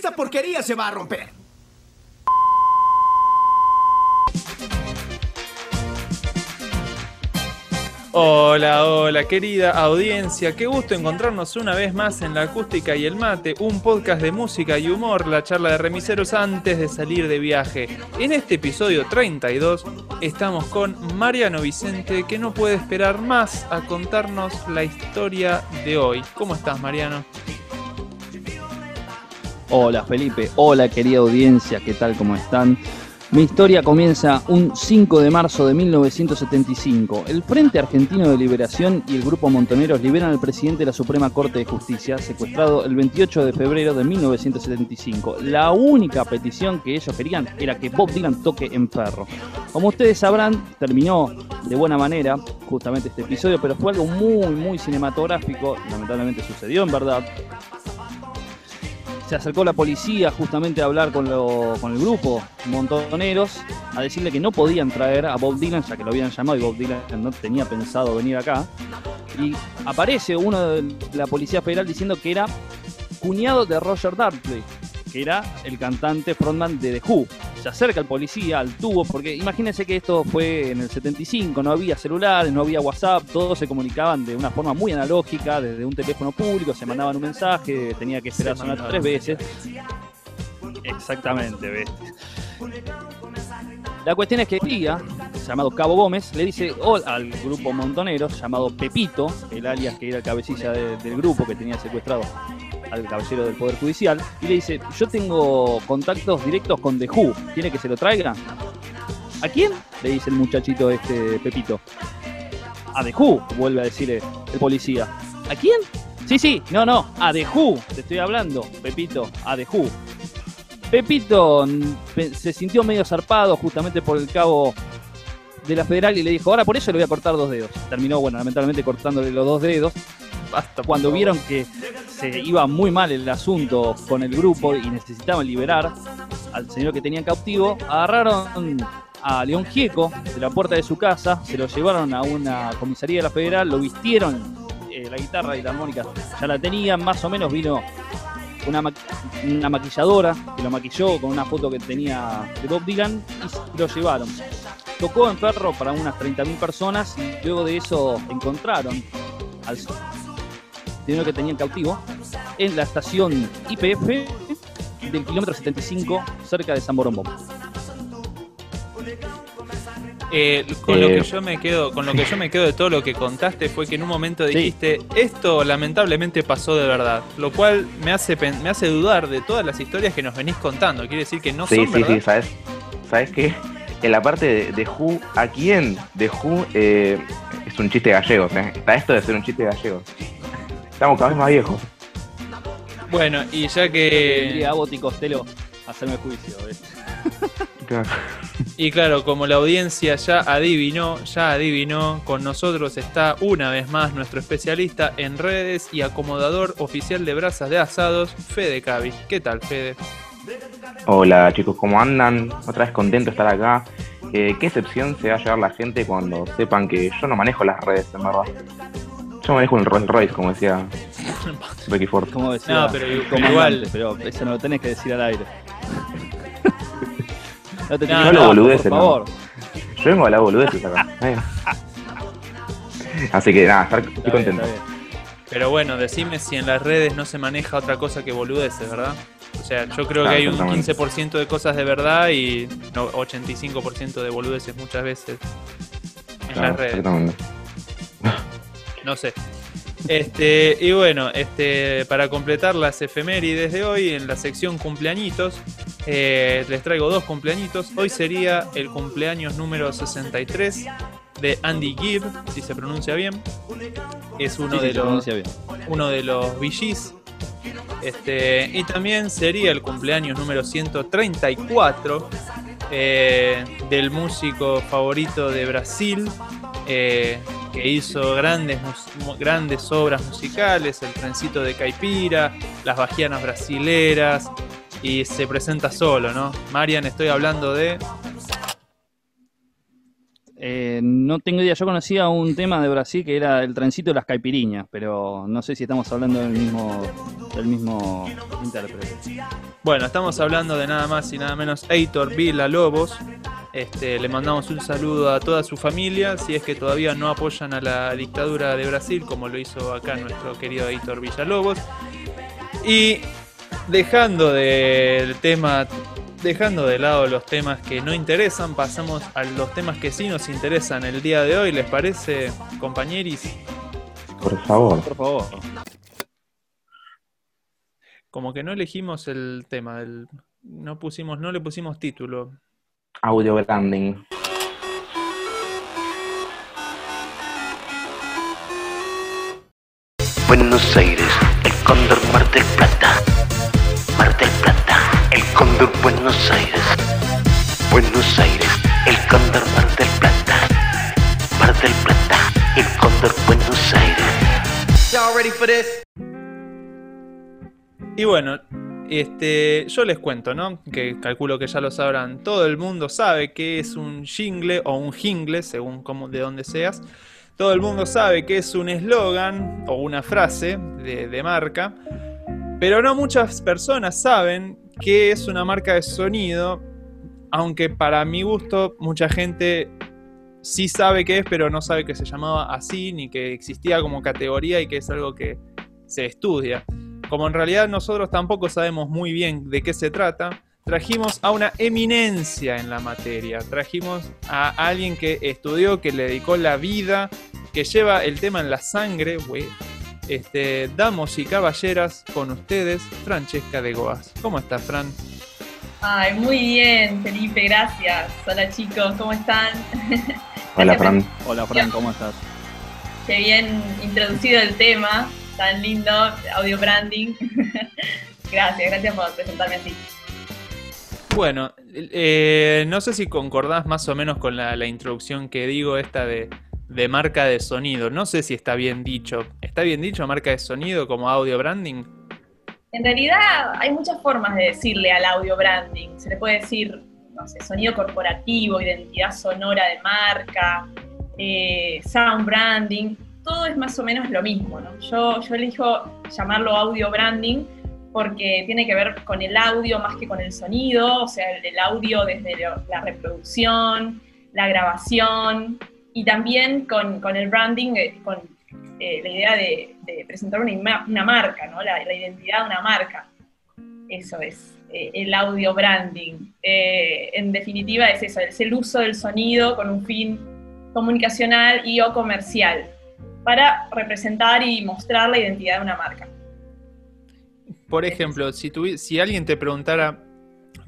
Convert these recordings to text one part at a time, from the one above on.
esta porquería se va a romper. Hola, hola, querida audiencia. Qué gusto encontrarnos una vez más en La Acústica y el Mate, un podcast de música y humor, la charla de remiseros antes de salir de viaje. En este episodio 32 estamos con Mariano Vicente, que no puede esperar más a contarnos la historia de hoy. ¿Cómo estás, Mariano? Hola, Felipe. Hola, querida audiencia. ¿Qué tal? ¿Cómo están? Mi historia comienza un 5 de marzo de 1975. El Frente Argentino de Liberación y el Grupo Montoneros liberan al presidente de la Suprema Corte de Justicia, secuestrado el 28 de febrero de 1975. La única petición que ellos querían era que Bob Dylan toque en perro. Como ustedes sabrán, terminó de buena manera justamente este episodio, pero fue algo muy, muy cinematográfico. Lamentablemente sucedió en verdad se acercó la policía justamente a hablar con, con el grupo Montoneros, a decirle que no podían traer a Bob Dylan, ya que lo habían llamado y Bob Dylan no tenía pensado venir acá. Y aparece uno de la Policía Federal diciendo que era cuñado de Roger Daltrey, que era el cantante frontman de The Who. Se acerca el policía al tubo, porque imagínense que esto fue en el 75, no había celulares, no había WhatsApp, todos se comunicaban de una forma muy analógica, desde un teléfono público, se mandaban un mensaje, tenía que esperar sonar tres veces. Exactamente, ¿ves? La cuestión es que día, llamado Cabo Gómez, le dice al grupo Montoneros, llamado Pepito, el alias que era el cabecilla del grupo que tenía secuestrado al caballero del Poder Judicial y le dice, yo tengo contactos directos con The Who, ¿tiene que se lo traiga? ¿A quién? Le dice el muchachito este Pepito. A The Who, vuelve a decir el policía. ¿A quién? Sí, sí, no, no, a The Who, te estoy hablando, Pepito, a The Who. Pepito se sintió medio zarpado justamente por el cabo de la federal y le dijo, ahora por eso le voy a cortar dos dedos. Terminó, bueno, lamentablemente cortándole los dos dedos. Hasta cuando vieron que se iba muy mal el asunto con el grupo y necesitaban liberar al señor que tenían cautivo, agarraron a León Gieco de la puerta de su casa, se lo llevaron a una comisaría de la federal, lo vistieron, eh, la guitarra y la armónica ya la tenían, más o menos vino una, una maquilladora que lo maquilló con una foto que tenía de Bob Dylan y lo llevaron. Tocó en perro para unas 30.000 personas y luego de eso encontraron al señor que tenían cautivo en la estación IPF del kilómetro 75 cerca de San Borombo. Eh, con lo que eh, yo me quedo, con lo que yo me quedo de todo lo que contaste fue que en un momento dijiste esto lamentablemente pasó de verdad, lo cual me hace me hace dudar de todas las historias que nos venís contando. Quiere decir que no sí, son sí, Sí, sabes, sabes qué, en la parte de, de Who, ¿a quién de Who eh, es un chiste gallego? Está esto de ser un chiste gallego. Estamos cada vez más viejos. Bueno, y ya que. Diría Boti Costello hacerme juicio, ¿ves? Y claro, como la audiencia ya adivinó, ya adivinó, con nosotros está una vez más nuestro especialista en redes y acomodador oficial de brasas de asados, Fede Cavi. ¿Qué tal, Fede? Hola chicos, ¿cómo andan? Otra vez contento de estar acá. Eh, ¿Qué excepción se va a llevar la gente cuando sepan que yo no manejo las redes, en verdad? Yo manejo un Rolls Royce, como decía Ricky Ford. Como decía, no, pero, igual. Pero eso no lo tenés que decir al aire. no te no, no, lo por favor. Yo vengo a la boludez acá. Así que nada, estoy contento. pero bueno, decime si en las redes no se maneja otra cosa que boludeces, ¿verdad? O sea, yo creo que hay un 15% de cosas de verdad y 85% de boludeces muchas veces en las redes. No sé. Este, y bueno, este, para completar las efemérides de hoy, en la sección cumpleañitos, eh, les traigo dos cumpleañitos. Hoy sería el cumpleaños número 63 de Andy Gibb, si se pronuncia bien. Es uno de los uno de los VGs. Este, y también sería el cumpleaños número 134 eh, del músico favorito de Brasil, eh, que hizo grandes, grandes obras musicales, El trencito de Caipira, Las Bajianas Brasileras, y se presenta solo, ¿no? Marian, estoy hablando de... Eh, no tengo idea. Yo conocía un tema de Brasil que era el trencito de las caipiriñas, pero no sé si estamos hablando del mismo, del mismo intérprete. Bueno, estamos hablando de nada más y nada menos Heitor Villa Lobos. Este, le mandamos un saludo a toda su familia, si es que todavía no apoyan a la dictadura de Brasil, como lo hizo acá nuestro querido Heitor Villalobos. Y dejando del tema dejando de lado los temas que no interesan, pasamos a los temas que sí nos interesan el día de hoy. ¿Les parece, compañeros? Por favor. Por favor. Como que no elegimos el tema, no pusimos, no le pusimos título. Audio branding. Buenos Aires, el Cóndor Mar del Plata. Mar del Plata, el Cóndor Buenos Aires. Buenos Aires, el Cóndor Mar del Plata. Mar del Plata, el Cóndor Buenos Aires. Y'all ready for this? Y bueno, este, yo les cuento, ¿no? Que calculo que ya lo sabrán. Todo el mundo sabe que es un jingle o un jingle, según de dónde seas. Todo el mundo sabe que es un eslogan o una frase de, de marca. Pero no muchas personas saben que es una marca de sonido. Aunque para mi gusto, mucha gente sí sabe qué es, pero no sabe que se llamaba así, ni que existía como categoría y que es algo que se estudia. Como en realidad nosotros tampoco sabemos muy bien de qué se trata, trajimos a una eminencia en la materia. Trajimos a alguien que estudió, que le dedicó la vida, que lleva el tema en la sangre. güey. Este, damos y caballeras, con ustedes, Francesca de Goas. ¿Cómo estás, Fran? Ay, muy bien, Felipe, gracias. Hola chicos, ¿cómo están? Hola, Fran. Hola, Fran, ¿cómo estás? Qué bien introducido el tema, tan lindo, audio branding. gracias, gracias por presentarme así. Bueno, eh, no sé si concordás más o menos con la, la introducción que digo, esta de, de marca de sonido. No sé si está bien dicho. ¿Está bien dicho marca de sonido como audio branding? En realidad hay muchas formas de decirle al audio branding. Se le puede decir, no sé, sonido corporativo, identidad sonora de marca, eh, sound branding. Todo es más o menos lo mismo, ¿no? Yo, yo elijo llamarlo audio branding porque tiene que ver con el audio más que con el sonido, o sea, el, audio desde la reproducción, la grabación y también con, con el branding, eh, con eh, la idea de, presentar una, una marca, ¿no? la, la identidad de una marca. Eso es eh, el audio branding. Eh, en definitiva es eso, es el uso del sonido con un fin comunicacional y o comercial para representar y mostrar la identidad de una marca. Por ejemplo, si, si alguien te preguntara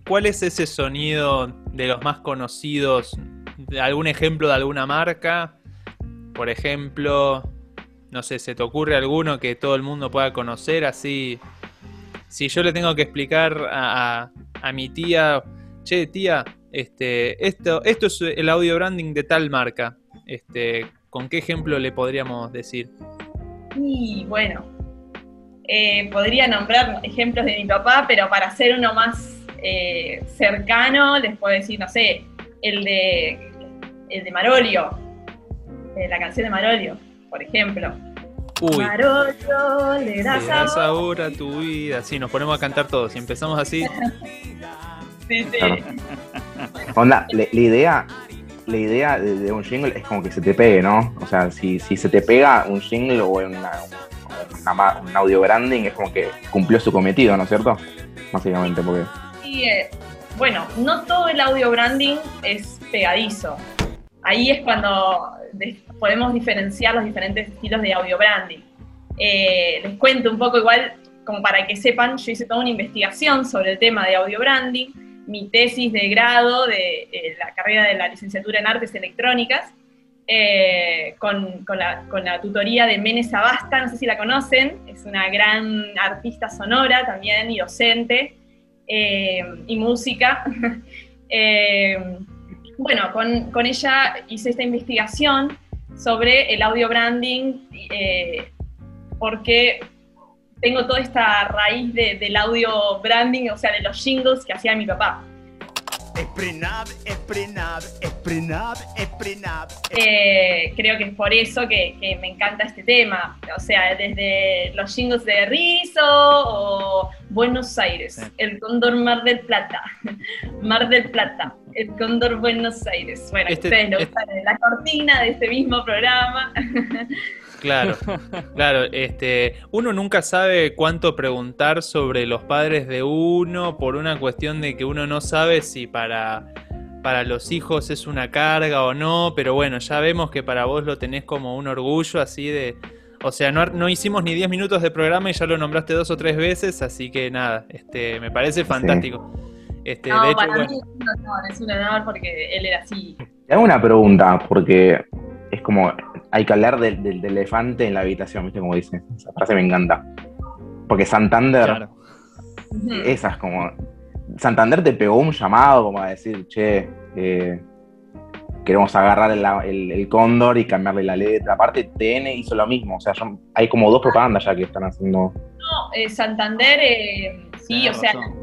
cuál es ese sonido de los más conocidos, algún ejemplo de alguna marca, por ejemplo, no sé, ¿se te ocurre alguno que todo el mundo pueda conocer así? Si yo le tengo que explicar a mi tía, che, tía, este, esto, esto es el audio branding de tal marca, este, ¿con qué ejemplo le podríamos decir? Y bueno, eh, podría nombrar ejemplos de mi papá, pero para hacer uno más eh, cercano, les puedo decir, no sé, el de, el de Marolio, eh, la canción de Marolio, por ejemplo. Uy, Marolio, le Le das das sabor. a tu vida. Sí, nos ponemos a cantar todos. Y empezamos así. Sí, sí. Onda, la idea, la idea de, un jingle es como que se te pegue, ¿no? O sea, si, si se te pega un jingle o un audio branding, es como que cumplió su cometido, ¿no es cierto? Básicamente, porque. Y, eh, bueno, no todo el audio branding es pegadizo. Ahí es cuando de- podemos diferenciar los diferentes estilos de audio branding. Eh, les cuento un poco igual, como para que sepan, yo hice toda una investigación sobre el tema de audio branding, mi tesis de grado de eh, la carrera de la licenciatura en artes electrónicas, eh, con, con la, con la tutoría de Mene Sabasta, no sé si la conocen, es una gran artista sonora también y docente eh, y música. Bueno, con, con ella hice esta investigación sobre el audio branding, porque tengo toda esta raíz de- del audio branding, o sea, de los jingles que hacía mi papá. Esprenab, esprenab, esprenab, esprenab. Eh, creo que es por eso que, que me encanta este tema. O sea, desde los jingles de Rizo o Buenos Aires, el Cóndor Mar del Plata, Mar del Plata, el Cóndor Buenos Aires. Bueno, Este- ustedes lo este- usan en la cortina de este mismo programa. Claro, claro, este, uno nunca sabe cuánto preguntar sobre los padres de uno por una cuestión de que uno no sabe si para, para los hijos es una carga o no, pero bueno, ya vemos que para vos lo tenés como un orgullo así de... O sea, no, no hicimos ni 10 minutos de programa y ya lo nombraste dos o tres veces, así que nada, este, me parece fantástico. Este, no, de hecho, para bueno, mí es un honor, es un honor porque él era así. Te hago una pregunta, porque es como, hay que hablar del, del- del elefante en la habitación, ¿viste? Como dice. Esa frase me encanta. Porque Santander, Claro. Ujú. esa es como. Santander te pegó un llamado como a decir, che, eh, queremos agarrar el, el- el cóndor y cambiarle la letra. Aparte, TN hizo lo mismo. O sea, yo- hay como dos propagandas ya que están haciendo. No, eh, Santander, eh, sí, Tenés o sea, razón.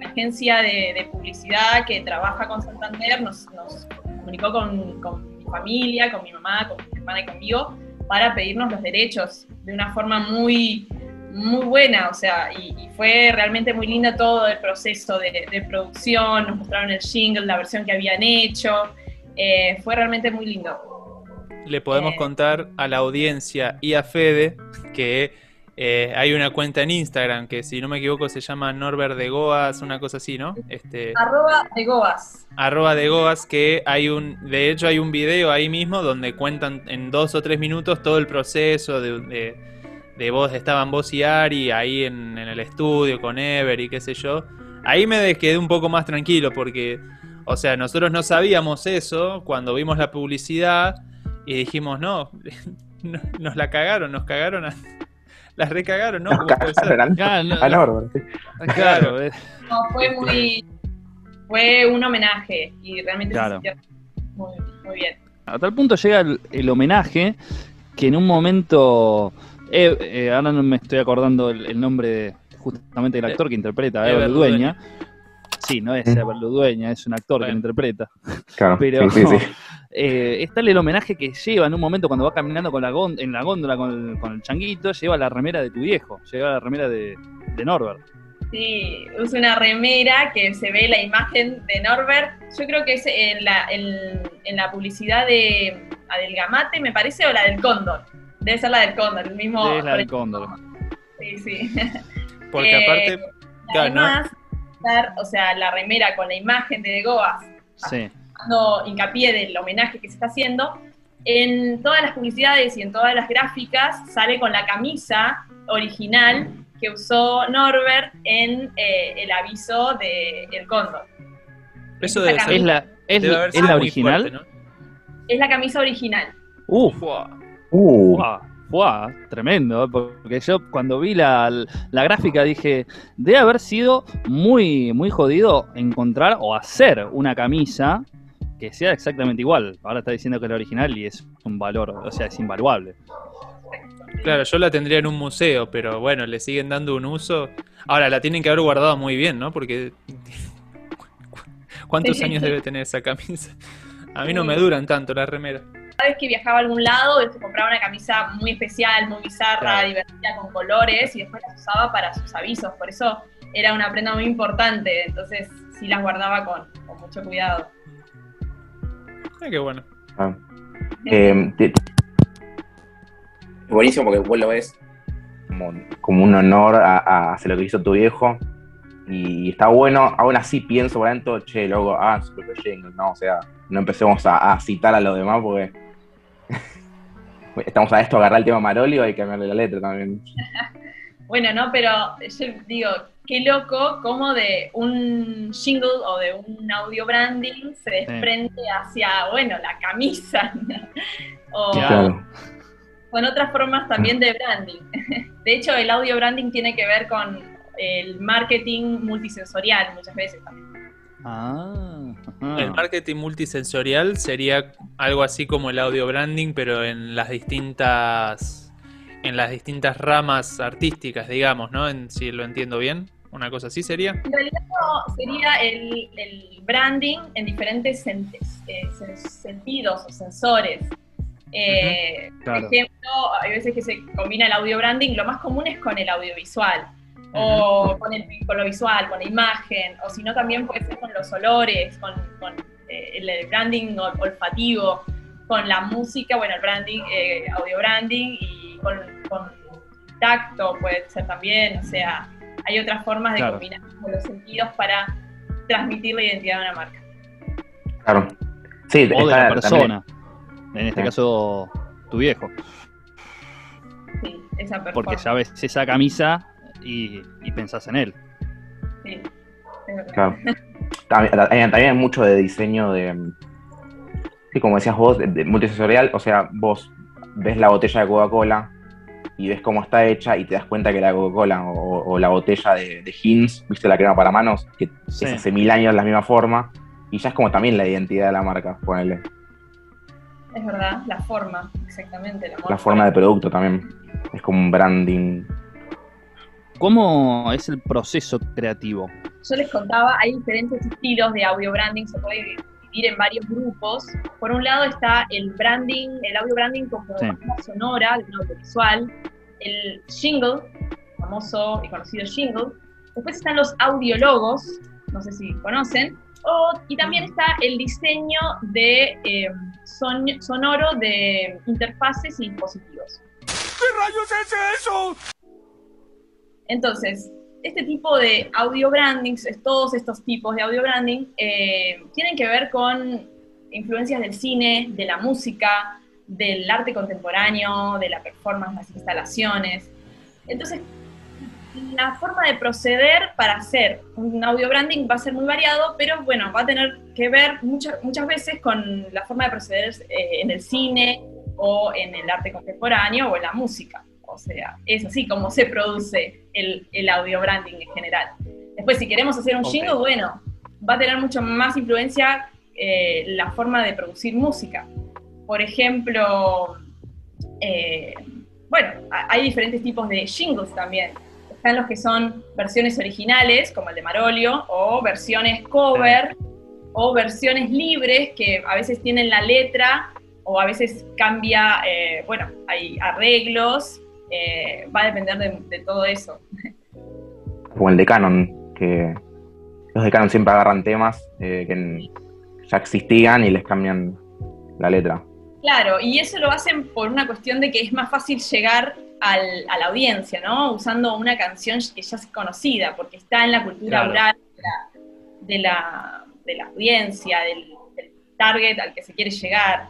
la agencia de, de publicidad que trabaja con Santander nos, nos comunicó con, con familia, con mi mamá, con mi hermana y conmigo para pedirnos los derechos de una forma muy, muy buena, o sea, y, y fue realmente muy lindo todo el proceso de, de producción, nos mostraron el jingle, la versión que habían hecho, eh, fue realmente muy lindo. le podemos eh, contar a la audiencia y a Fede que eh, hay una cuenta en Instagram que si no me equivoco se llama Norbert de Goas, una cosa así, ¿no? Este, Arroba de Goas. arroba de Goas, que hay un, de hecho hay un video ahí mismo donde cuentan en dos o tres minutos todo el proceso de, de, de vos, estaban vos y Ari ahí en, en el estudio con Ever y qué sé yo. Ahí me quedé un poco más tranquilo porque, o sea, nosotros no sabíamos eso cuando vimos la publicidad y dijimos, no, no- nos la cagaron, nos cagaron, a- las recagaron, ¿no? Claro, no, a Norbert, sí. claro, eh, No, fue muy. Fue un homenaje y realmente Claro. se sintió muy, muy bien. A tal punto llega el, el homenaje que en un momento. eh, eh, ahora no me estoy acordando el, el nombre de- justamente del actor que interpreta a Ever Ludueña. Sí, no es Mm. Ever Ludueña, es un actor que lo interpreta. Claro, Pero sí, sí, sí. eh, está el homenaje que lleva en un momento cuando va caminando con la en la góndola con el, con el changuito, lleva la remera de tu viejo, lleva la remera de, de Norbert. Sí, usa una remera que se ve la imagen de Norbert. Yo creo que es en la, en, en la publicidad de Adelgamate, me parece, o la del Cóndor. Debe ser la del Cóndor, el mismo. Es la del cóndor. Sí, sí. Porque Eh, aparte, claro, ¿no? Además, usar, o sea, la remera con la imagen de De Goas Sí, hincapié del homenaje que se está haciendo, en todas las publicidades y en todas las gráficas sale con la camisa original que usó Norbert en eh, el aviso de El Cóndor. eso debe camisa. ser es la, es, Debe haber es sido la original. fuerte, ¿no? Es la camisa original. Uf. Uh, tremendo, ¿eh? porque yo cuando vi la, la gráfica dije, debe haber sido muy, muy jodido encontrar o hacer una camisa que sea exactamente igual. Ahora está diciendo que es la original y es un valor, o sea, es invaluable. Claro, yo la tendría en un museo, pero bueno, le siguen dando un uso. Ahora, la tienen que haber guardado muy bien, ¿no? Porque. ¿Cuántos Sí. años debe tener esa camisa? A mí no me duran tanto las remeras. Cada vez que viajaba a algún lado, se compraba una camisa muy especial, muy bizarra, Claro. divertida, con colores, y después las usaba para sus avisos. Por eso era una prenda muy importante. Entonces, sí las guardaba con, con mucho cuidado. Ah, qué bueno. ah. Eh, te- buenísimo porque vos lo ves como, como un honor a, a hacer lo que hizo tu viejo. Y está bueno, aún así pienso por dentro, che, loco, ah, su propio jingle, ¿no? O sea, no empecemos a, a citar a los demás porque estamos a esto, agarrar el tema Marolio hay que cambiarle la letra también. Bueno, no, pero yo digo, qué loco cómo de un jingle o de un audio branding se desprende hacia, bueno, la camisa. o Claro. con otras formas también de branding. De hecho, el audio branding tiene que ver con el marketing multisensorial muchas veces también. Ah, ajá. El marketing multisensorial sería algo así como el audio branding, pero en las distintas en las distintas ramas artísticas, digamos, ¿no? En, si lo entiendo bien. Una cosa así sería. En realidad no, sería el, el branding en diferentes sen- eh, sen- sentidos o sensores. Eh, claro. Por ejemplo, hay veces que se combina el audio branding, lo más común es con el audiovisual, o con, el, con lo visual, con la imagen, o si no también puede ser con los olores, con, con, eh, el, branding ol- olfativo, con la música, bueno, el branding, eh, audio branding, y con, con tacto puede ser también, o sea, hay otras formas de Claro. combinar los sentidos para transmitir la identidad de una marca. Claro. Sí, O de la también- persona. En este Sí. caso, tu viejo. Sí, esa Porque performance. ya ves esa camisa y, y pensás en él. Sí, es verdad. Claro. También, también hay mucho de diseño de. Sí, como decías vos, de, de multisensorial. O sea, vos ves la botella de Coca-Cola y ves cómo está hecha y te das cuenta que la Coca-Cola o, o la botella de, de Heinz, viste la crema para manos, que Sí. es hace mil años la misma forma. Y ya es como también la identidad de la marca, ponele. Es verdad, la forma, exactamente. La, La forma de producto también. Es como un branding. ¿Cómo es el proceso creativo? Yo les contaba, hay diferentes estilos de audio branding, se puede dividir en varios grupos. Por un lado está el branding, el audio branding como Sí. forma sonora, de un audiovisual, el jingle, famoso y conocido jingle. Después están los audiologos, no sé si conocen. O- y también está el diseño de eh, son- sonoro de interfaces y dispositivos. ¿Qué rayos es eso? Entonces, este tipo de audio brandings, todos estos tipos de audio branding, eh, tienen que ver con influencias del cine, de la música, del arte contemporáneo, de la performance, las instalaciones. Entonces, la forma de proceder para hacer un audio branding va a ser muy variado, pero bueno, va a tener que ver muchas, muchas veces con la forma de proceder eh, en el cine o en el arte contemporáneo o en la música. O sea, es así como se produce el, el audio branding en general. Después, si queremos hacer un Ok. jingle, bueno, va a tener mucho más influencia eh, la forma de producir música. Por ejemplo, eh, bueno, hay diferentes tipos de jingles también. Están los que son versiones originales, como el de Marolio, o versiones cover, o versiones libres que a veces tienen la letra o a veces cambia, eh, bueno, hay arreglos, eh, va a depender de, todo eso. Como el de Canon, que los de Canon siempre agarran temas eh, que ya existían y les cambian la letra. Claro, y eso lo hacen por una cuestión de que es más fácil llegar al- a la audiencia, ¿no? Usando una canción que ya es conocida, porque está en la cultura Claro. oral de la, de la, de la audiencia, del, del target al que se quiere llegar.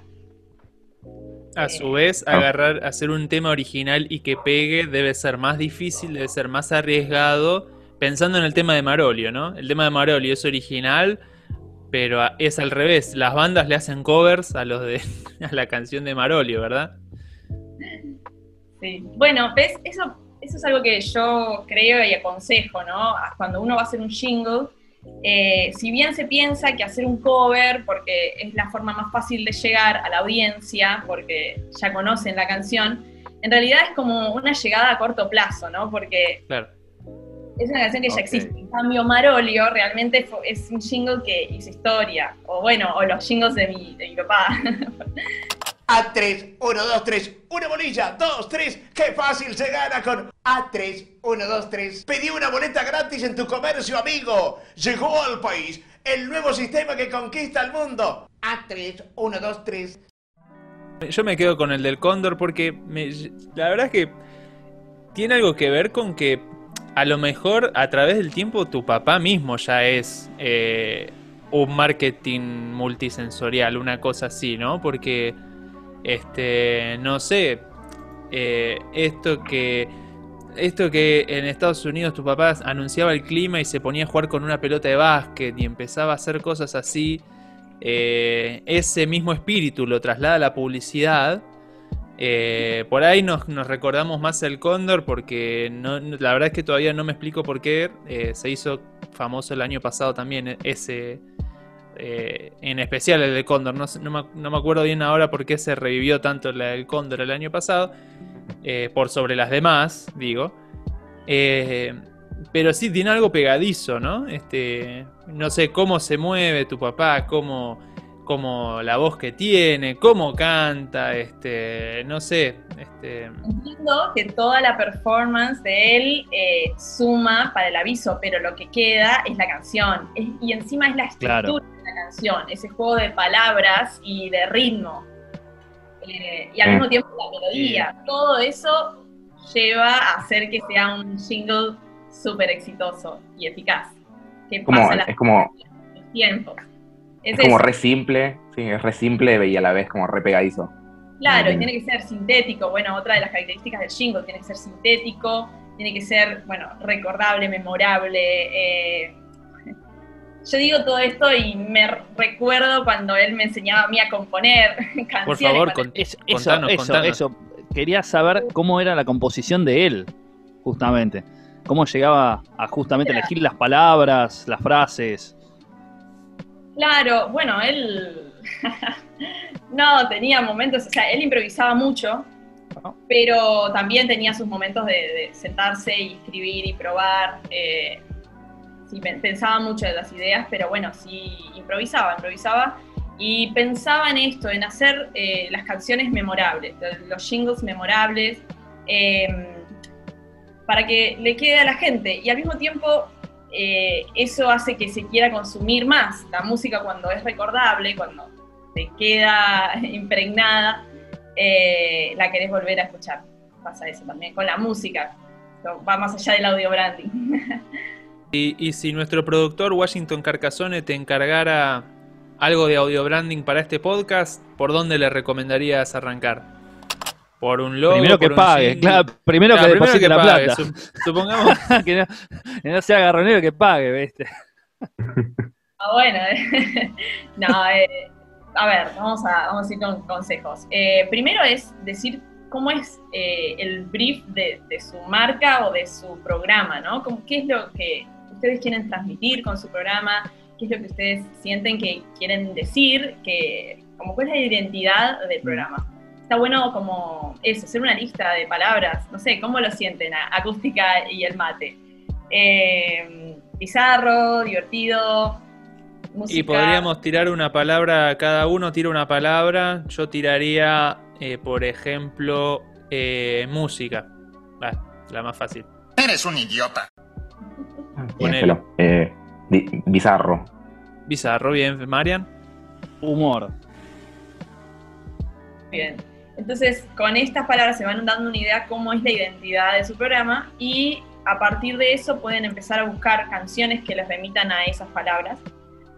A su vez, agarrar, hacer un tema original y que pegue debe ser más difícil, debe ser más arriesgado, pensando en el tema de Marolio, ¿no? El tema de Marolio es original, pero es al revés. Las bandas le hacen covers a los de a la canción de Marolio, ¿verdad? Sí. Bueno, ¿ves? Eso, eso es algo que yo creo y aconsejo, ¿no? Cuando uno va a hacer un jingle, eh, si bien se piensa que hacer un cover, porque es la forma más fácil de llegar a la audiencia, porque ya conocen la canción, en realidad es como una llegada a corto plazo, ¿no? Porque Claro. Es una canción que ya existe. En cambio, Marolio realmente fue- es un jingle que hizo historia. O bueno, o los jingles de mi, de mi papá. A3, 1, 2, 3, una bolilla, 2, 3, qué fácil se gana con A3, 1, 2, 3. Pedí una boleta gratis en tu comercio, amigo. Llegó al país el nuevo sistema que conquista el mundo. A3, 1, 2, 3. Yo me quedo con el del Cóndor porque me- la verdad es que tiene algo que ver con que a lo mejor a través del tiempo tu papá mismo ya es eh, un marketing multisensorial, una cosa así, ¿no? Porque, este, no sé, eh, esto que... Esto que en Estados Unidos tu papá anunciaba el clima y se ponía a jugar con una pelota de básquet y empezaba a hacer cosas así, eh, ese mismo espíritu lo traslada a la publicidad. Eh, por ahí nos, recordamos más el Cóndor porque la verdad es que todavía no me explico por qué eh, se hizo famoso el año pasado también ese, eh, en especial el de Cóndor. No, me, acuerdo bien ahora por qué se revivió tanto la del Cóndor el año pasado, por sobre las demás, digo. Pero sí tiene algo pegadizo, ¿no? Este, no sé cómo se mueve tu papá, cómo, cómo la voz que tiene, cómo canta, este, no sé, este, Entiendo que toda la performance de él eh, suma para el aviso, pero lo que queda es la canción. Es- y encima es la estructura Claro. de la canción, ese juego de palabras y de ritmo. Eh, y al Mm. mismo tiempo la melodía. Todo eso lleva a hacer que sea un jingle súper exitoso y eficaz. Que Como, pasa es como, los tiempos. Es Es como eso. re simple, sí, es re simple y a la vez como re pegadizo. Claro, y tiene que ser sintético. Bueno, otra de las características del jingle tiene que ser sintético, tiene que ser, bueno, recordable, memorable. eh. Yo digo todo esto y me recuerdo cuando él me enseñaba a mí a componer canciones. por favor, con- Es- eso, Contanos, eso, contanos. eso. Quería saber cómo era la composición de él, justamente. Cómo llegaba a justamente elegir las palabras, las frases. Claro, bueno, él no tenía momentos, o sea, él improvisaba mucho, pero también tenía sus momentos de, de sentarse y escribir y probar. eh, sí, pen- pensaba mucho de las ideas, pero bueno, sí improvisaba, improvisaba y pensaba en esto, en hacer eh, las canciones memorables, los jingles memorables, eh, para que le quede a la gente y al mismo tiempo eh, eso hace que se quiera consumir más. La música cuando es recordable, cuando te queda impregnada, eh, la querés volver a escuchar. Pasa eso también con la música. Va más allá del audio branding. Y, y si nuestro productor Washington Carcassone te encargara algo de audio branding para este podcast, ¿por dónde le recomendarías arrancar? ¿Por un logo? primero que pague, claro, primero Claro, que deposite la pague, plata. su- supongamos, que, no, que no sea garronero que pague, ¿viste? Ah, bueno, no, eh, a ver, vamos a, vamos a ir con consejos. Eh, primero es decir cómo es eh, el brief de, de su marca o de su programa, ¿no? ¿Qué es lo que ustedes quieren transmitir con su programa? ¿Qué es lo que ustedes sienten que quieren decir? Que, como cuál es la identidad del programa. Está bueno como eso, hacer una lista de palabras, no sé, ¿cómo lo sienten? Acústica y el mate. Eh, bizarro, divertido, música. y podríamos tirar una palabra, cada uno tira una palabra. Yo tiraría, eh, por ejemplo, eh, música. La más fácil. Eres un idiota. Piénselo. Eh, bizarro. Bizarro, bien, Marian. Humor. Bien. Entonces, con estas palabras se van dando una idea cómo es la identidad de su programa y a partir de eso pueden empezar a buscar canciones que les remitan a esas palabras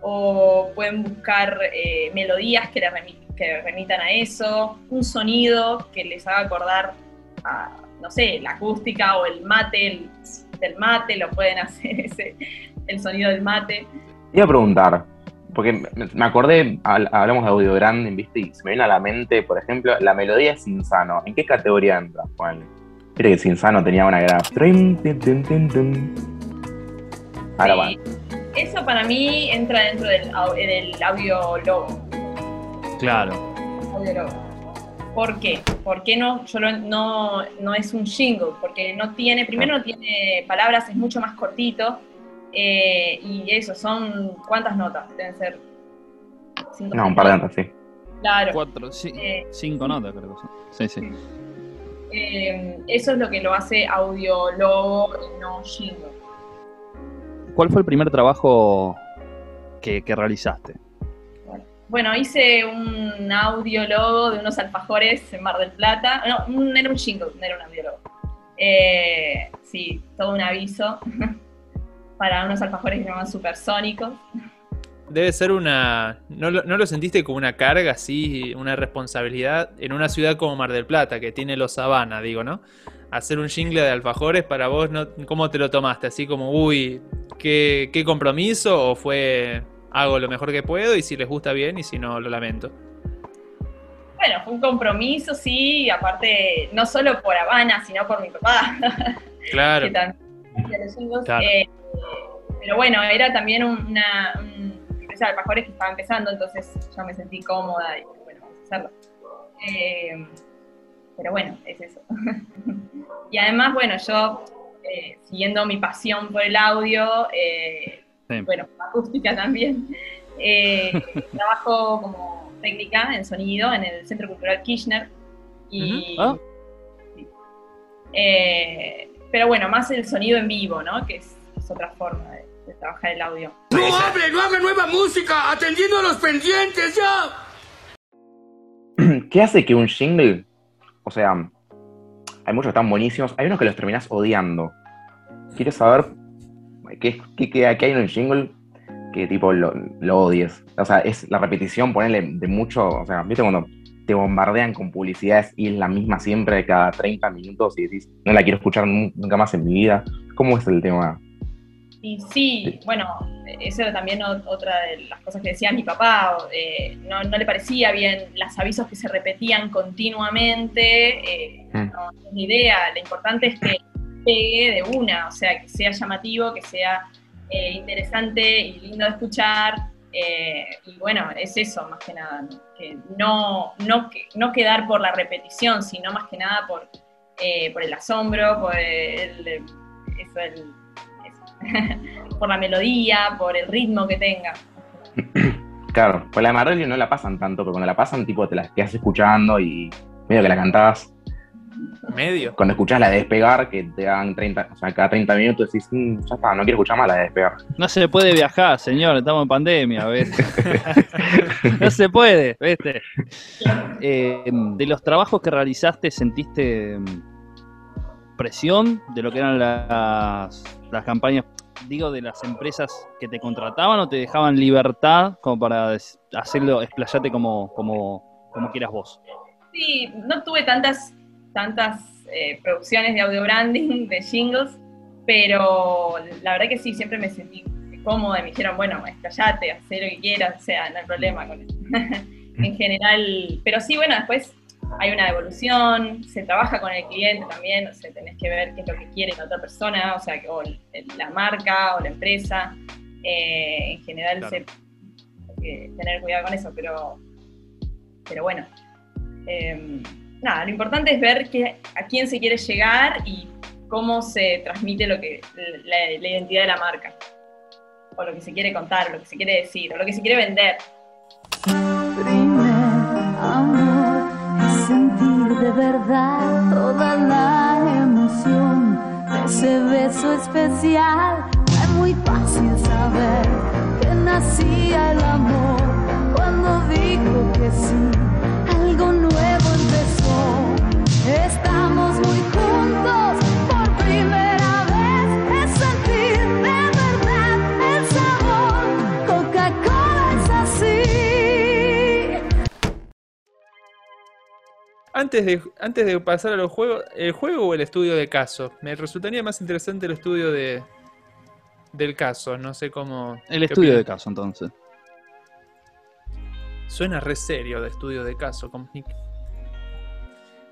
o pueden buscar eh, melodías que les remitan a eso, un sonido que les haga acordar no sé, la acústica o el mate, el mate, lo pueden hacer ese, el sonido del mate. Iba a preguntar, porque me acordé, habl- hablamos de audio branding, ¿viste? Y se me viene a la mente, por ejemplo, la melodía de Sinsano. ¿En qué categoría entra, Juan? Viste que Sinsano tenía una tin. Ahora va. Sí. Eso para mí entra dentro del, del audio logo. Claro. audio logo. ¿Por qué? ¿Por qué no, yo lo- no, no es un jingle? Porque no tiene, primero no tiene palabras, es mucho más cortito. Eh, y eso, son ¿cuántas notas? Deben ser cinco No, un par de notas, sí. Claro. Cuatro, sí, Eh, cinco notas creo que son. Sí, sí. eh, eso es lo que lo hace audio logo y no jingle. ¿Cuál fue el primer trabajo que, que realizaste? Bueno, hice un audio logo de unos alfajores en Mar del Plata. No, un- era un jingle, no era un audio logo. Eh, sí, todo un aviso para unos alfajores que se llaman supersónicos. Debe ser una. ¿no lo, ¿No lo sentiste como una carga así, una responsabilidad en una ciudad como Mar del Plata, que tiene los Sabana, digo, ¿no? Hacer un jingle de alfajores para vos, ¿no? ¿cómo te lo tomaste? Así como, uy, ¿qué, qué compromiso? ¿O fue hago lo mejor que puedo y si les gusta bien y si no, lo lamento? Bueno, fue un compromiso, sí, aparte, no solo por Habana, sino por mi papá, Claro. que también. Claro. Eh, pero bueno, era también una, una empresa de alfajores que estaba empezando, entonces yo me sentí cómoda y bueno, vamos a hacerlo. Eh, pero bueno, es eso. y además, bueno, yo eh, siguiendo mi pasión por el audio, eh, Sí. bueno, acústica también, trabajo como técnica en sonido en el Centro Cultural Kirchner. Y, Ah. sí. Eh, pero bueno, más el sonido en vivo, ¿no? Que es otra forma de, de trabajar el audio. No hable, no haga nueva música, atendiendo a los pendientes ya. ¿Qué hace que un jingle, o sea, hay muchos que están buenísimos, hay unos que los terminás odiando. Quiero saber qué, qué, qué- qué hay en un jingle que tipo lo, lo odies. O sea, es la repetición, ponerle de mucho, o sea, viste cuando te bombardean con publicidades y es la misma siempre cada 30 minutos y decís, no la quiero escuchar nun- nunca más en mi vida. ¿Cómo es el tema? Y sí, bueno, eso era también otra de las cosas que decía mi papá. eh, no, no le parecía bien los avisos que se repetían continuamente. eh, Mm. no, no es ni idea. Lo importante es que pegue de una, o sea, que sea llamativo, que sea eh, interesante y lindo de escuchar. y bueno, es eso más que nada, ¿no? que no, no, que- no quedar por la repetición, sino más que nada por, por el asombro, por el, el-. por la melodía, por el ritmo que tenga. Claro, pues la de Marillion no la pasan tanto, pero cuando la pasan, tipo, te la quedas escuchando y medio que la cantás. Medio. Cuando escuchás la de despegar, que te dan 30, o sea, cada 30 minutos decís, "Mm, ya está, no quiero escuchar más la de despegar. No se puede viajar, señor, estamos en pandemia, ¿ves? no se puede, ¿viste? Eh, de los trabajos que realizaste, ¿sentiste presión de lo que eran las, las campañas, digo, de las empresas que te contrataban o te dejaban libertad como para hacerlo, explayarte como, como, como quieras vos? Sí, no tuve tantas, tantas eh, producciones de audio branding, de jingles, pero la verdad que sí, siempre me sentí cómoda y me dijeron, bueno, explayate, haz lo que quieras, o sea, no hay problema con eso. en general, pero sí, bueno, después hay una devolución, se trabaja con el cliente también, o sea, tenés que ver qué es lo que quiere la otra persona, o sea, que- o la marca o la empresa. Eh, en general Claro. se, hay que tener cuidado con eso, pero, pero bueno. Eh, nada, lo importante es ver que, a quién se quiere llegar y cómo se transmite lo que, la, la identidad de la marca. O lo que se quiere contar, o lo que se quiere decir, o lo que se quiere vender. Verdad toda la emoción de ese beso especial. Fue muy fácil saber que nacía el amor cuando dijo que sí. Algo nuevo empezó. Estamos muy juntos Antes de, antes de pasar a los juegos, ¿el juego o el estudio de caso? Me resultaría más interesante el estudio de del caso, no sé cómo... El ¿qué estudio de caso, entonces. Suena re serio de estudio de caso, con Nick.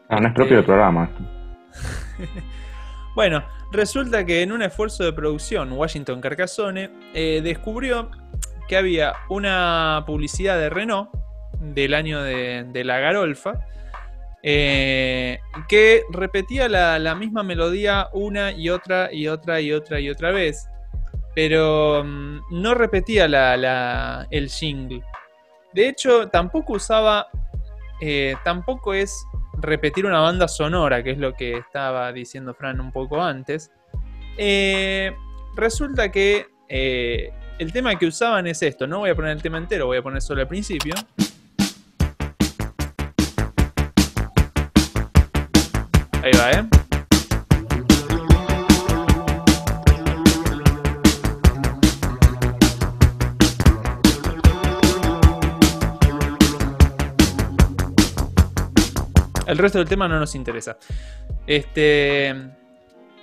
Ah, no es propio del programa. esto. Bueno, resulta que en un esfuerzo de producción, Washington Carcassonne eh, descubrió que había una publicidad de Renault del año de, de la Garolfa eh, que repetía la, la misma melodía una y otra y otra y otra y otra vez, pero mm, no repetía la- la- el jingle. De hecho, tampoco usaba, eh, tampoco es repetir una banda sonora, que es lo que estaba diciendo Fran un poco antes. Eh, resulta que el tema que usaban es esto. No voy a poner el tema entero, voy a poner solo el principio. ¿Eh? El resto del tema no nos interesa. Este.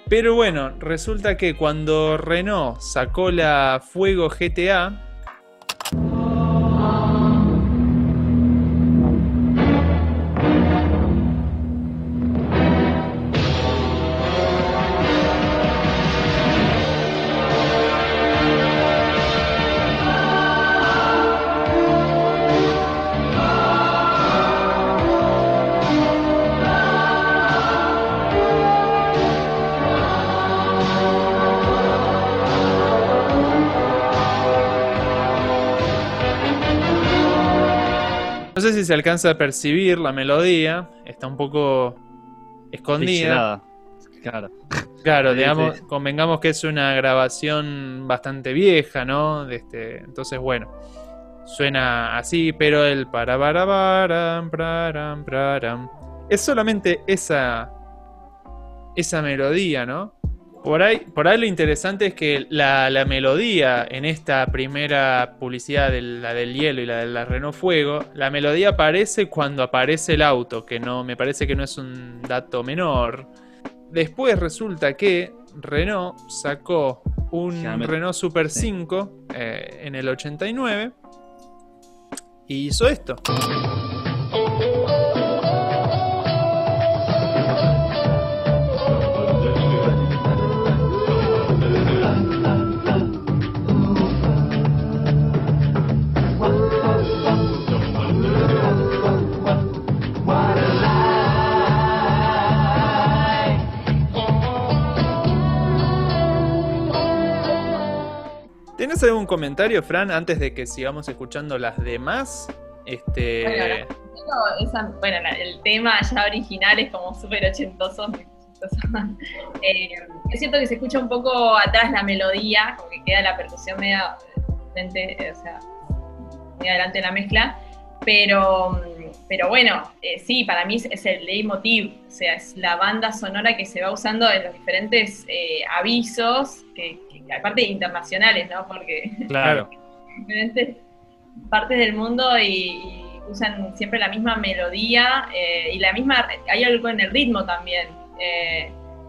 Pero bueno, resulta que cuando Renault sacó la Fuego GTA. Sé si se alcanza a percibir la melodía, está un poco escondida. Pixelada. Claro. Claro, digamos, convengamos que es una grabación bastante vieja, ¿no? De este, entonces, bueno, suena así, pero el para para param, praram, praram, es solamente esa esa melodía, ¿no? Por ahí, por ahí lo interesante es que la, la melodía en esta primera publicidad, de la del hielo y la de la Renault Fuego, la melodía aparece cuando aparece el auto, que no me parece que no es un dato menor. Después resulta que Renault sacó un Renault Super sí. 5 eh, en el 89 y hizo esto. ¿Tenés algún comentario, Fran, antes de que sigamos escuchando las demás? Este. Bueno, el tema ya original es como súper ochentoso. Eh, es cierto que se escucha un poco atrás la melodía, como que queda la percusión media eh, o sea, muy adelante de la mezcla, pero, pero bueno, eh, sí, para mí es, es el leitmotiv, o sea, es la banda sonora que se va usando en los diferentes eh, avisos, que, que aparte internacionales, ¿no? Porque Claro. diferentes partes del mundo y, y usan siempre la misma melodía eh, y la misma, hay algo en el ritmo también,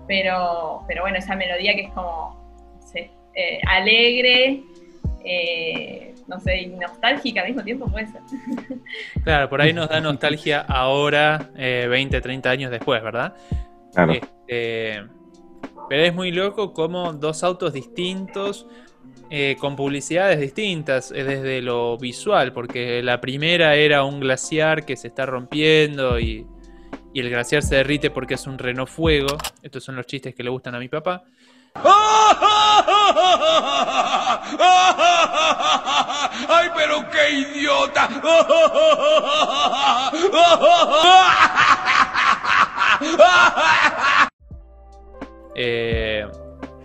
pero, pero bueno, esa melodía que es como, no sé, alegre, eh, no sé, y nostálgica al mismo tiempo puede ser. Claro, por ahí nos da nostalgia ahora, eh, 20, 30 años después, ¿verdad? Claro. Este, pero es muy loco como dos autos distintos, eh, con publicidades distintas, eh, desde lo visual, porque la primera era un glaciar que se está rompiendo y, y el glaciar se derrite porque es un Renault Fuego. Estos son los chistes que le gustan a mi papá. ¡Ay, pero qué idiota! Eh,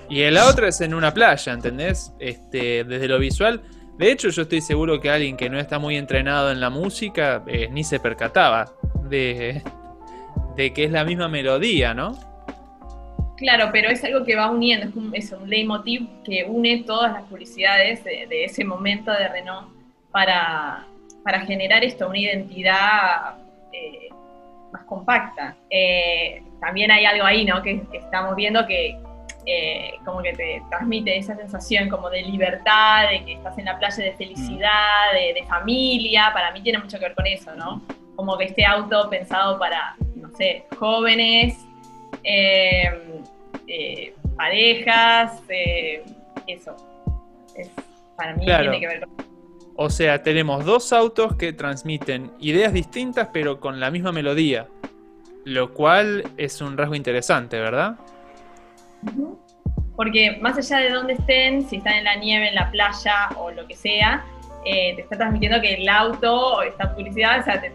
y la otra es en una playa, ¿entendés? Este, desde lo visual. De hecho, yo estoy seguro que alguien que no está muy entrenado en la música eh, ni se percataba de, de que es la misma melodía, ¿no? Claro, pero es algo que va uniendo, es un, es un leitmotiv que une todas las publicidades de, de ese momento de Renault para, para generar esto, una identidad eh, más compacta. Eh, también hay algo ahí, ¿no? Que, que estamos viendo que eh, como que te transmite esa sensación como de libertad, de que estás en la playa de felicidad, de, de familia. Para mí tiene mucho que ver con eso, ¿no? Como que este auto pensado para, no sé, jóvenes, eh, eh, parejas, eh, eso. Es, para mí Claro. tiene que ver con O sea, tenemos dos autos que transmiten ideas distintas pero con la misma melodía. Lo cual es un rasgo interesante, ¿verdad? Porque más allá de dónde estén, si están en la nieve, en la playa o lo que sea, eh, te está transmitiendo que el auto esta publicidad o sea, te,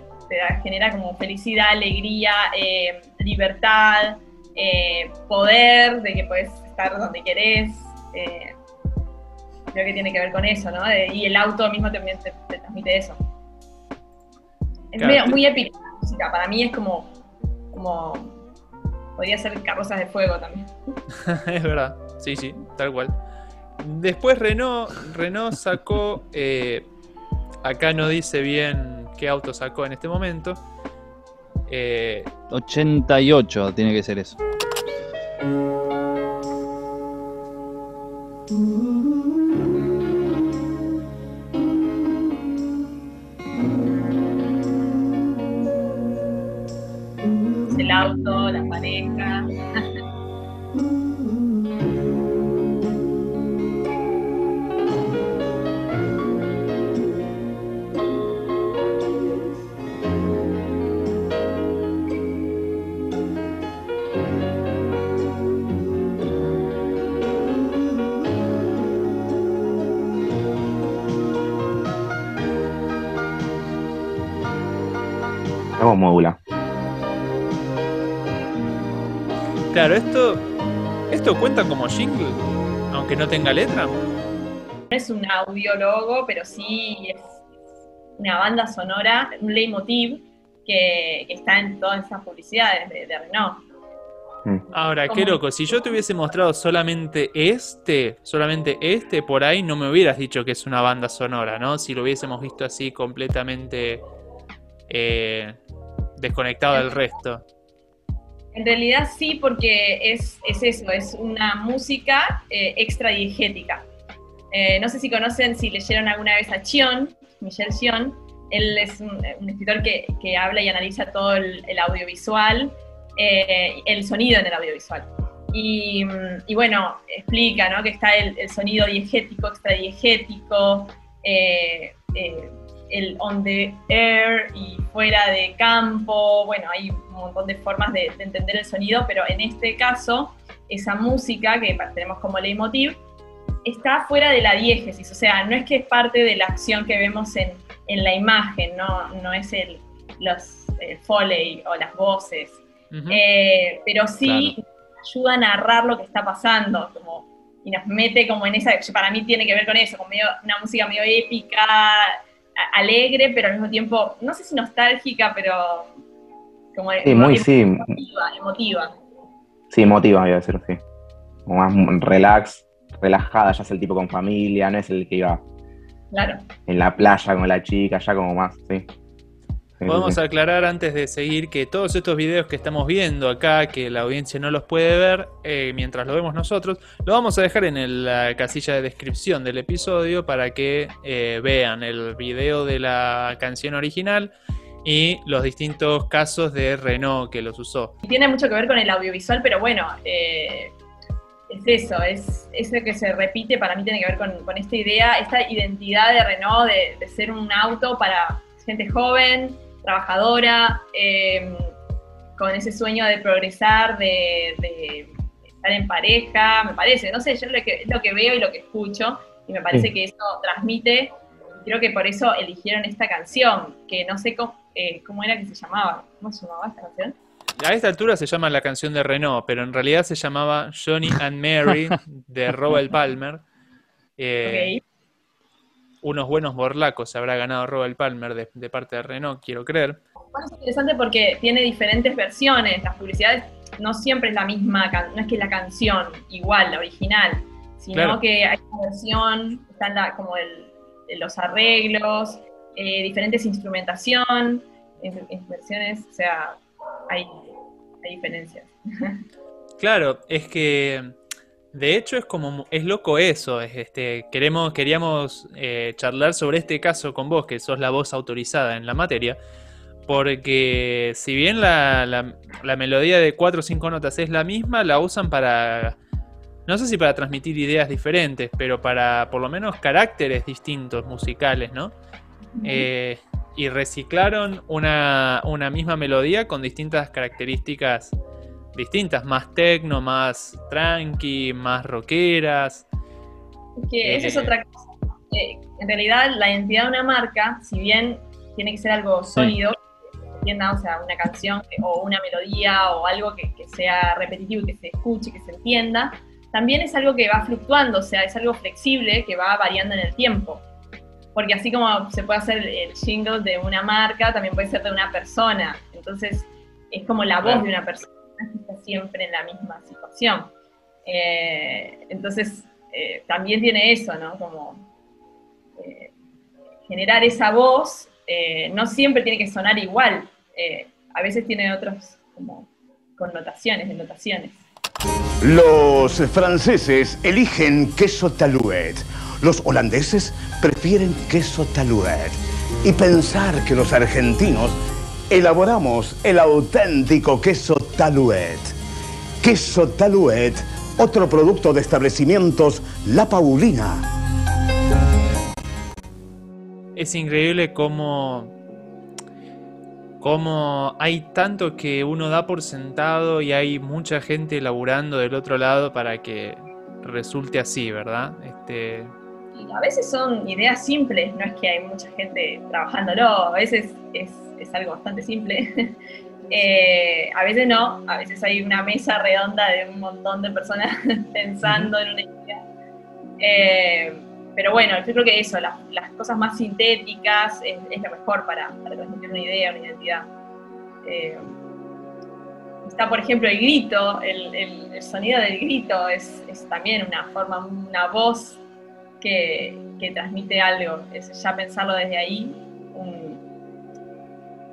genera como felicidad, alegría, eh, libertad, eh, poder, de que puedes estar donde querés. eh, creo que tiene que ver con eso, ¿no? De- y el auto mismo también te, te transmite eso. Es Claro, medio- te- muy épica la música, para mí es como, como podría ser carrozas de fuego también. es verdad, sí, sí, tal cual. Después Renault, Renault sacó, eh, acá no dice bien qué auto sacó en este momento. Eh, 88 tiene que ser eso. el auto, la pareja. Voz modula. Claro, esto, esto cuenta como jingle, aunque no tenga letra. No es un audiólogo, pero sí es una banda sonora, un leitmotiv que, que está en todas esas publicidades de, de Renault. Mm. Ahora, qué loco, si yo te hubiese mostrado solamente este, solamente este, por ahí no me hubieras dicho que es una banda sonora, ¿no? Si lo hubiésemos visto así completamente eh, desconectado del resto. En realidad sí, porque es, es eso, es una música eh, extra diegética. Eh, no sé si conocen, si leyeron alguna vez a Chion, Michel Chion. Él es un, un escritor que, que habla y analiza todo el, el audiovisual, eh, el sonido en el audiovisual. Y, y bueno, explica ¿no? que está el, el sonido diegético, extradiegético, eh, eh, el on the air y fuera de campo. Bueno, hay un montón de formas de, de entender el sonido, pero en este caso, esa música que tenemos como leitmotiv está fuera de la diégesis, o sea, no es que es parte de la acción que vemos en, en la imagen, no, no es el, los el foley o las voces, Ujú. eh, pero sí ayuda a narrar lo que está pasando, como, y nos mete como en esa, para mí tiene que ver con eso, con medio- una música medio épica, alegre, pero al mismo tiempo, no sé si nostálgica, pero como Sí, muy, sí. emotiva, emotiva. Sí, emotiva, voy a decir, sí. Como más relax, relajada, ya es el tipo con familia, no es el que iba Claro. en la playa con la chica, ya como más, sí. Podemos aclarar antes de seguir que todos estos videos que estamos viendo acá, que la audiencia no los puede ver eh, mientras lo vemos nosotros, lo vamos a dejar en el- la casilla de descripción del episodio para que eh, vean el video de la canción original y los distintos casos de Renault que los usó. Tiene mucho que ver con el audiovisual, pero bueno, eh, es eso, es eso que se repite, para mí tiene que ver con, con esta idea, esta identidad de Renault de, de ser un auto para gente joven, trabajadora, eh, con ese sueño de progresar, de, de estar en pareja, me parece, no sé, yo lo que, es lo que veo y lo que escucho, y me parece Sí. que eso transmite, creo que por eso eligieron esta canción, que no sé cómo, eh, cómo era que se llamaba, ¿cómo se llamaba esta canción? A esta altura se llama la canción de Renault, pero en realidad se llamaba Johnny and Mary de Robert Palmer. Eh. Unos buenos borlacos se habrá ganado Robert Palmer de, de parte de Renault, quiero creer. Bueno, es interesante porque tiene diferentes versiones. Las publicidades no siempre es la misma, no es que la canción igual, la original, sino Claro. que hay una versión, están la, como el, los arreglos, eh, diferentes instrumentación, in- in- versiones, o sea, hay, hay diferencias. Claro, es que de hecho es como es loco eso. Es este queremos queríamos eh, charlar sobre este caso con vos, que sos la voz autorizada en la materia, porque si bien la, la- la melodía de cuatro o cinco notas es la misma, la usan para no sé si para transmitir ideas diferentes, pero para por lo menos caracteres distintos musicales, ¿no? Eh, y reciclaron una, una misma melodía con distintas características distintas, más tecno, más tranqui, más rockeras. Es que esa es Eh. otra cosa. Eh, en realidad, la identidad de una marca, si bien tiene que ser algo sólido, que se entienda, o sea, una canción que- o una melodía o algo que, que sea repetitivo, que se escuche, que se entienda, también es algo que va fluctuando, o sea, es algo flexible que va variando en el tiempo. Porque así como se puede hacer el jingle de una marca, también puede ser de una persona. Entonces, es como la voz de una persona siempre en la misma situación. Eh, entonces, eh, también tiene eso, ¿no? Como eh, generar esa voz, no siempre tiene que sonar igual. a veces tiene otras como connotaciones, denotaciones. Los franceses eligen queso talouet. Los holandeses prefieren queso talouet. Y pensar que los argentinos elaboramos el auténtico queso talouet. Queso talouet, otro producto de establecimientos La Paulina. Es increíble cómo, cómo hay tanto que uno da por sentado y hay mucha gente laburando del otro lado para que resulte así, ¿verdad? Este, y a veces son ideas simples, no es que hay mucha gente trabajándolo, a veces es, es algo bastante simple. Eh, a veces no, a veces hay una mesa redonda de un montón de personas pensando en una idea. Eh, pero bueno, yo creo que eso, las, las cosas más sintéticas es, es lo mejor para, para transmitir una idea, una identidad. Eh, está, por ejemplo, el grito, el, el- el sonido del grito es, es también una forma, una voz que, que transmite algo. Es ya pensarlo desde ahí, un-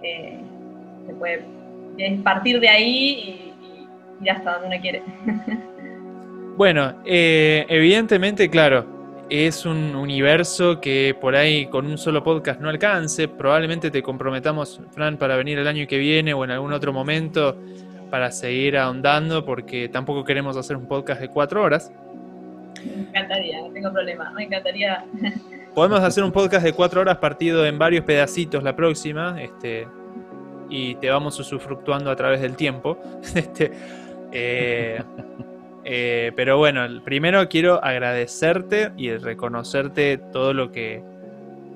eh, se puede es partir de ahí y, y ir hasta donde uno quiere. Bueno, eh, evidentemente, claro, es un universo que por ahí con un solo podcast no alcance. Probablemente te comprometamos, Fran, para venir el año que viene o en algún otro momento para seguir ahondando, porque tampoco queremos hacer un podcast de cuatro horas. Me encantaría, no tengo problema. Me encantaría. Podemos hacer un podcast de cuatro horas partido en varios pedacitos la próxima, este, y te vamos usufructuando a través del tiempo. Este, eh, eh, pero bueno, primero quiero agradecerte y reconocerte todo lo que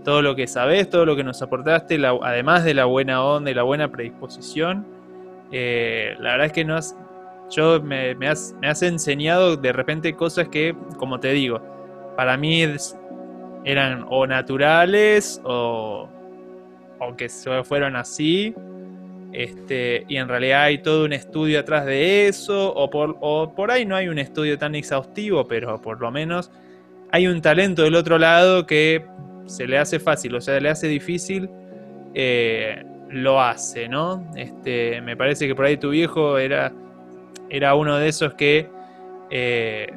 todo lo que sabes, todo lo que nos aportaste, además de la buena onda y la buena predisposición. Eh, la verdad es que nos, yo me, has, me has enseñado de repente cosas que, como te digo, para mí eran o naturales o, o que fueron así. Este, y en realidad hay todo un estudio atrás de eso, o por, ahí no hay un estudio tan exhaustivo, pero por lo menos hay un talento del otro lado que se le hace fácil, o sea, le hace difícil, eh, lo hace, ¿no? Este, me parece que por ahí tu viejo era, era uno de esos que eh,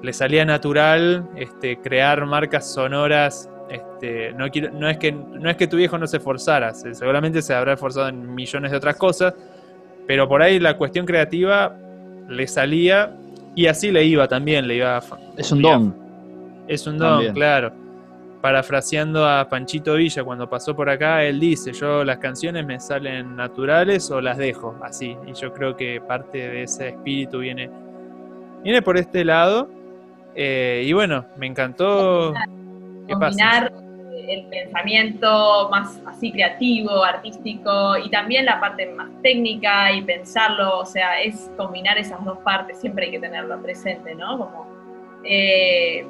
le salía natural este, crear marcas sonoras. Este, no, quiero, no, es que, no es que tu viejo no se esforzara, se- seguramente se habrá esforzado en millones de otras cosas, pero por ahí la cuestión creativa le salía y así le iba también, le iba Es un don. Es un don, También. claro. Parafraseando a Panchito Villa cuando pasó por acá, él dice, yo las canciones me salen naturales o las dejo así. Y yo creo que parte de ese espíritu viene, viene por este lado. Eh, y bueno, me encantó. Combinar el pensamiento más así creativo, artístico y también la parte más técnica y pensarlo, o sea, es combinar esas dos partes, siempre hay que tenerlo presente, ¿no? Como eh,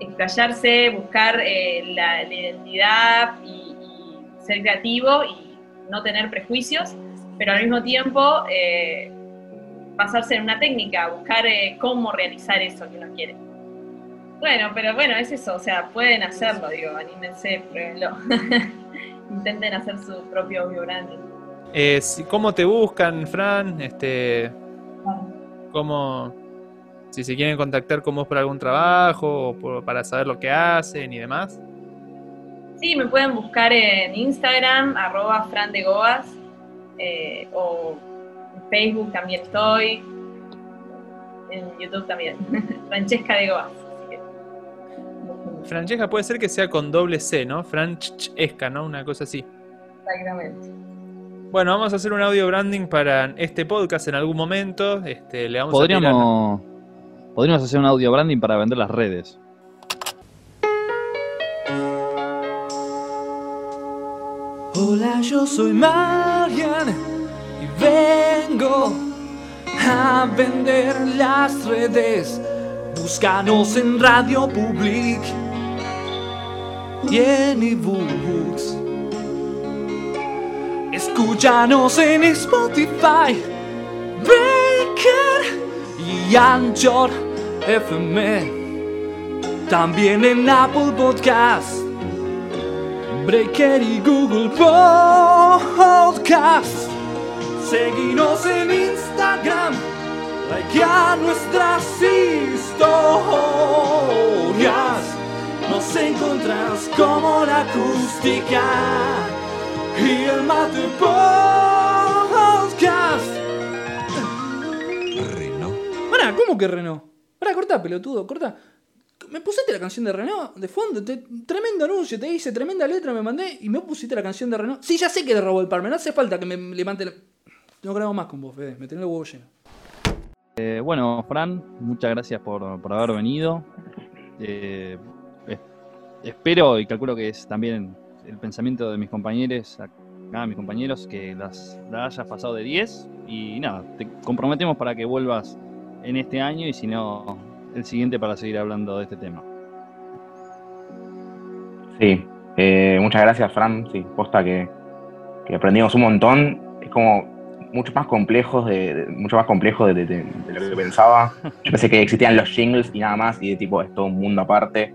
explayarse, buscar eh, la, identidad y, y ser creativo y no tener prejuicios, pero al mismo tiempo eh, basarse en una técnica, buscar eh, cómo realizar eso que uno quiere. Bueno, pero bueno, es eso, o sea, pueden hacerlo, digo, anímense, pruébenlo. Intenten hacer su propio audio branding. Eh, ¿Cómo te buscan, Fran? Este, ¿Cómo, si se quieren contactar con vos por algún trabajo o por- para saber lo que hacen y demás? Sí, me pueden buscar en Instagram, arroba Fran de Goas, eh, o en Facebook también estoy, en YouTube también, Francesca de Goas. Francesca puede ser que sea con doble C, ¿no? Francesca, ¿no? Una cosa así. Exactamente. Bueno, vamos a hacer un audio branding para este podcast en algún momento. Este, le vamos a Podríamos, podríamos hacer un audio branding para vender las redes. Hola, yo soy Marian y vengo a vender las redes. Búscanos en Radio Public en ebooks. Escúchanos en Spotify, Breaker y Anchor FM. También en Apple Podcasts. Breaker y Google Podcast. Seguinos en Instagram, like a nuestras historias. Nos encontrás como la acústica y el mate podcast. Renault. Pará, ¿cómo que Renault? Pará, corta, pelotudo, corta. Me pusiste la canción de Renault de fondo, te- tremendo anuncio, te hice tremenda letra, me mandé y me pusiste la canción de Renault. Sí, ya sé que de Robot Parme, no hace falta que me levante la... No grabo más con vos, Fede, me tenés el huevo lleno. Eh, bueno, Fran, muchas gracias por, por haber venido. Eh, espero y calculo que es también el pensamiento de mis compañeros, acá mis compañeros, que las, la hayas pasado de 10 y nada, te comprometemos para que vuelvas en este año y si no, el siguiente para seguir hablando de este tema. Sí, eh, muchas gracias, Fran. Sí, posta que, que aprendimos un montón. Es como mucho más complejo de, de- mucho más complejo de, de- de- de lo que pensaba. Yo pensé que existían los jingles y nada más, y de tipo es todo un mundo aparte.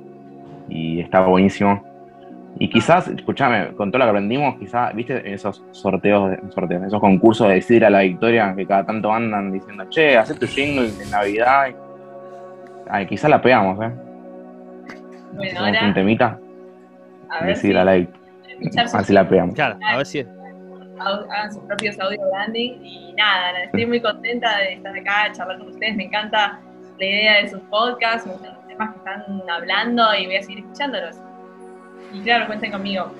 Y estaba buenísimo. Y quizás, escúchame, con todo lo que aprendimos, quizás, viste, esos sorteos, de- sorteos, esos concursos de decidir a la victoria que cada tanto andan diciendo, che, haz tu jingle de Navidad. Ay, quizás la pegamos, ¿eh? Bueno, Hacemos un ahora, temita, a ver si decidir a la victoria. Así la pegamos. Claro, a ver si hagan sus propios audio branding y nada, estoy muy contenta de estar acá, charlar con ustedes, me encanta la idea de sus podcasts, me los temas que están hablando y voy a seguir escuchándolos. Y claro, cuenten conmigo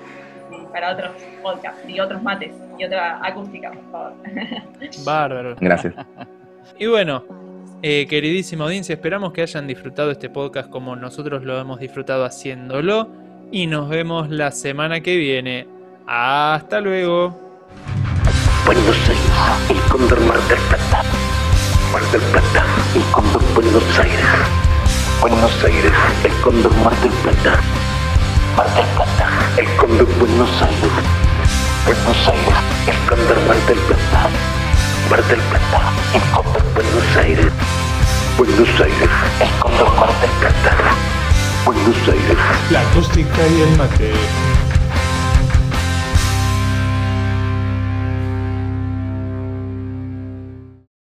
mm, para otros podcasts y otros mates y otra acústica, por favor. Bárbaro. Gracias. Y bueno, eh, queridísima audiencia, esperamos que hayan disfrutado este podcast como nosotros lo hemos disfrutado haciéndolo. Y nos vemos la semana que viene. Hasta luego. Buenos Aires, el cóndor Mar del Plata. Mar del Plata, el cóndor Buenos Aires. Buenos Aires, el cóndor Mar del Plata. Mar del Plata, el cóndor Buenos Aires. Buenos Aires, el cóndor Mar del Plata. Mar del Plata, el cóndor Buenos Aires. Buenos Aires, el cóndor Mar del Plata. Buenos Aires. La acústica y el mate.